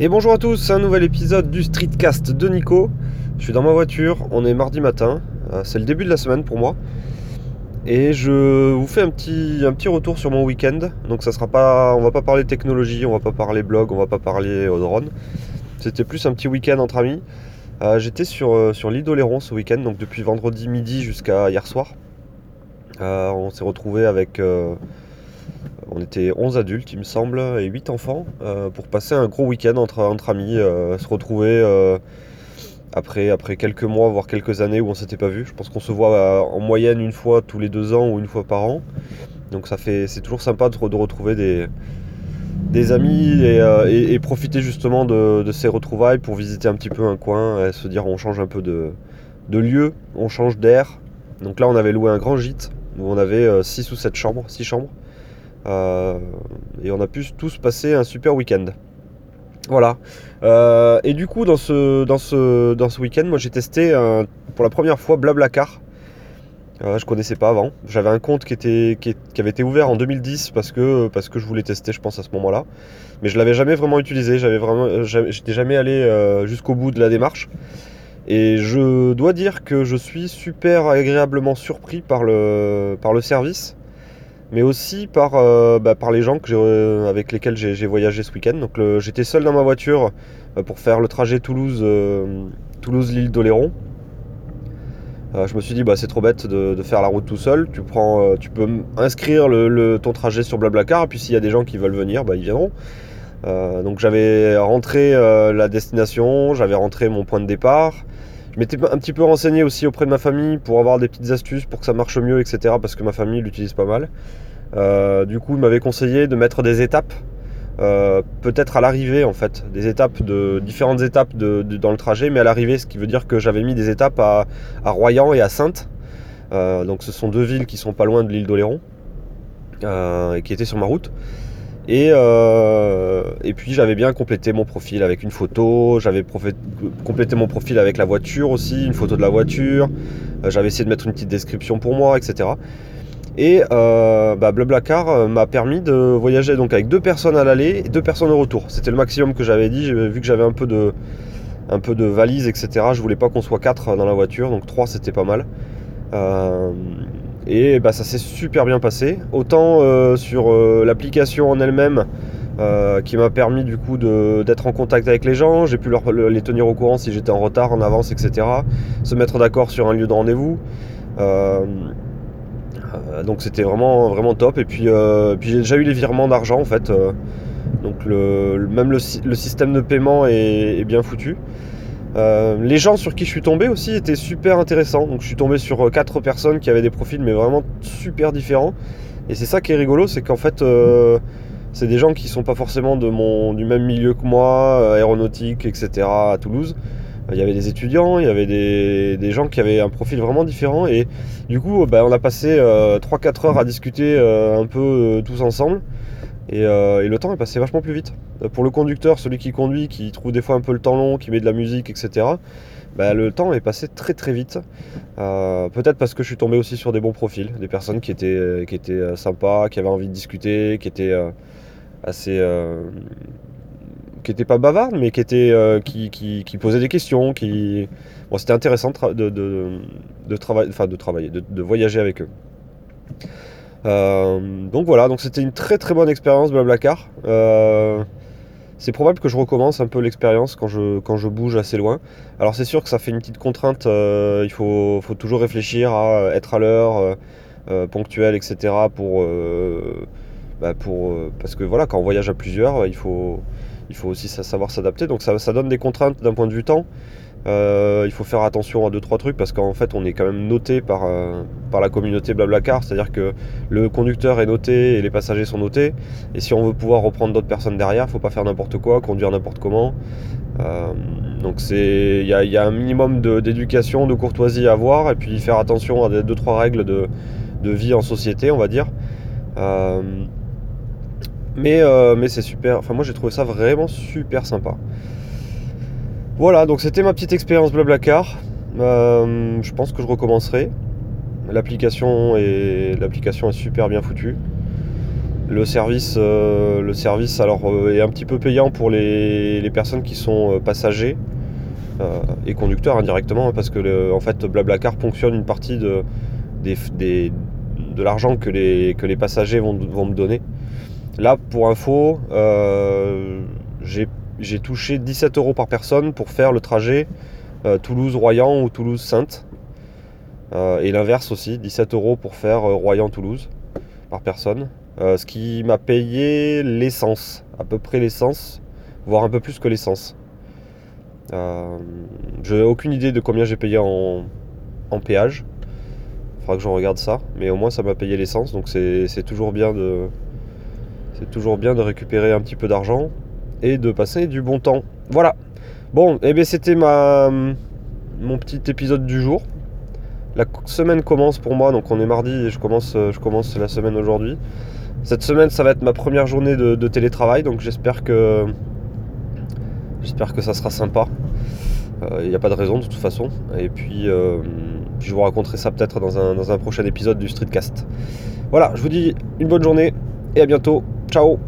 Et bonjour à tous, un nouvel épisode du Streetcast de Nico. Je suis dans ma voiture, on est mardi matin, euh, c'est le début de la semaine pour moi. Et je vous fais un petit, retour sur mon week-end. Donc ça sera pas. On va pas parler technologie, on va pas parler blog, on va pas parler au drone. C'était plus un petit week-end entre amis. Euh, j'étais sur, euh, sur l'île d'Oléron ce week-end, donc depuis vendredi midi jusqu'à hier soir. on s'est retrouvé avec on était 11 adultes, il me semble, et 8 enfants, euh, pour passer un gros week-end entre, amis, euh, se retrouver euh, après, quelques mois, voire quelques années où on s'était pas vu. Je pense qu'on se voit en moyenne une fois tous les deux ans ou une fois par an. Donc ça fait, c'est toujours sympa de, retrouver des, des amis et, profiter justement de, ces retrouvailles pour visiter un petit peu un coin, et se dire on change un peu de, de lieu, on change d'air. Donc là on avait loué un grand gîte où on avait 6 ou 7 chambres, 6 chambres. Euh, et on a pu tous passer un super week-end. Voilà. Euh, et du coup, dans ce, dans ce, dans ce week-end, moi j'ai testé pour la première fois Blablacar. Euh, je connaissais pas avant. J'avais un compte qui, était, qui, avait été ouvert en 2010 parce que, parce que je voulais tester, je pense, à ce moment-là. Mais je l'avais jamais vraiment utilisé. J'avais vraiment, j'étais jamais allé jusqu'au bout de la démarche. Et je dois dire que je suis super agréablement surpris par le, par le service mais aussi par, euh, bah, par les gens que euh, avec lesquels j'ai voyagé ce week-end. Donc j'étais seul dans ma voiture euh, pour faire le trajet Toulouse, Toulouse l'île d'Oléron. je me suis dit bah c'est trop bête de, faire la route tout seul. Tu prends, tu peux inscrire le, ton trajet sur Blablacar et puis s'il y a des gens qui veulent venir, bah, ils viendront. donc j'avais rentré la destination, j'avais rentré mon point de départ. Je m'étais un petit peu renseigné aussi auprès de ma famille pour avoir des petites astuces pour que ça marche mieux, etc. Parce que ma famille l'utilise pas mal. Euh, du coup, il m'avait conseillé de mettre des étapes, euh, peut-être à l'arrivée en fait, des étapes de différentes étapes dans le trajet, mais à l'arrivée, ce qui veut dire que j'avais mis des étapes à, Royan et à Sainte. Euh, donc, ce sont deux villes qui sont pas loin de l'île d'Oléron et qui étaient sur ma route. Et, et, puis j'avais bien complété mon profil avec une photo, j'avais complété mon profil avec la voiture aussi, une photo de la voiture, j'avais essayé de mettre une petite description pour moi, etc. Et euh, bah, euh, m'a permis de voyager donc avec deux personnes à l'aller et deux personnes au retour. C'était le maximum que j'avais dit, vu que j'avais un peu de un peu de valise, etc. Je voulais pas qu'on soit quatre dans la voiture, donc trois c'était pas mal. Euh, et bah, ça s'est super bien passé. Autant sur l'application en elle-même, qui m'a permis du coup d'être en contact avec les gens. J'ai pu les tenir au courant si j'étais en retard, en avance, etc. Se mettre d'accord sur un lieu de rendez-vous. Euh, donc c'était vraiment, vraiment top. Et puis, euh, j'ai déjà eu les virements d'argent en fait. Euh, donc même le, système de paiement est, bien foutu. Les gens sur qui je suis tombé aussi étaient super intéressants. Donc je suis tombé sur quatre personnes qui avaient des profils mais vraiment super différents. Et c'est ça qui est rigolo, c'est qu'en fait c'est des gens qui sont pas forcément de mon, du même milieu que moi, aéronautique, etc. à Toulouse il y avait des étudiants, il y avait des, gens qui avaient un profil vraiment différent. Et du coup, bah, on a passé 3-4 euh, heures à discuter euh, un peu euh, tous ensemble. Et, le temps est passé vachement plus vite. Pour le conducteur, celui qui conduit, qui trouve des fois un peu le temps long, qui met de la musique, etc., bah, le temps est passé très très vite. Peut-être parce que je suis tombé aussi sur des bons profils, des personnes qui étaient, qui étaient sympas, qui avaient envie de discuter, qui étaient assez qui n'était pas bavarde, mais qui, était, euh, qui, qui, posait des questions. Qui... Bon, c'était intéressant de, de, de, de, travailler de, voyager avec eux. Euh, donc voilà, donc c'était une très très bonne expérience Blablacar. Euh, c'est probable que je recommence un peu l'expérience quand je, quand je bouge assez loin. Alors c'est sûr que ça fait une petite contrainte, il faut, faut, toujours réfléchir à être à l'heure, ponctuel, etc. Pour, bah, pour, parce que voilà, quand on voyage à plusieurs, il faut, il faut aussi savoir s'adapter. Donc ça, donne des contraintes d'un point de vue temps. Euh, il faut faire attention à deux trois trucs parce qu'en fait on est quand même noté par, euh, par la communauté Blablacar, c'est-à-dire que le conducteur est noté et les passagers sont notés. Et si on veut pouvoir reprendre d'autres personnes derrière, il faut pas faire n'importe quoi, conduire n'importe comment. Euh, donc il y a, un minimum d'éducation, de, courtoisie à avoir et puis faire attention à deux trois règles de, vie en société, on va dire. Mais, mais c'est super. Enfin, moi j'ai trouvé ça vraiment super sympa. Voilà, donc c'était ma petite expérience Blablacar. Euh, je pense que je recommencerai. L'application est, super bien foutue. Le service, le service alors, est un petit peu payant pour les, personnes qui sont passagers et conducteurs indirectement, hein, parce que en fait Blablacar ponctionne une partie de, l'argent que les, passagers vont, me donner. Là, pour info, j'ai touché 17 euros par personne pour faire le trajet Toulouse-Royan ou Toulouse-Sainte. Euh, et l'inverse aussi, 17 euros pour faire euh, Royan-Toulouse par personne. Euh, ce qui m'a payé l'essence, à peu près l'essence, voire un peu plus que l'essence. Je n'ai aucune idée de combien j'ai payé en, péage. Il faudra que je regarde ça, mais au moins ça m'a payé l'essence, donc c'est toujours bien de c'est toujours bien de récupérer un petit peu d'argent et de passer du bon temps. Voilà. Bon, et eh bien c'était ma mon petit épisode du jour. La semaine commence pour moi, donc on est mardi et je commence, euh, je commence la semaine aujourd'hui. Cette semaine, ça va être ma première journée de, télétravail, donc j'espère que j'espère que ça sera sympa. Il euh, n'y a pas de raison de toute façon. Et puis, euh, je vous raconterai ça peut-être dans un, dans un prochain épisode du Streetcast. Voilà, je vous dis une bonne journée et à bientôt. Ciao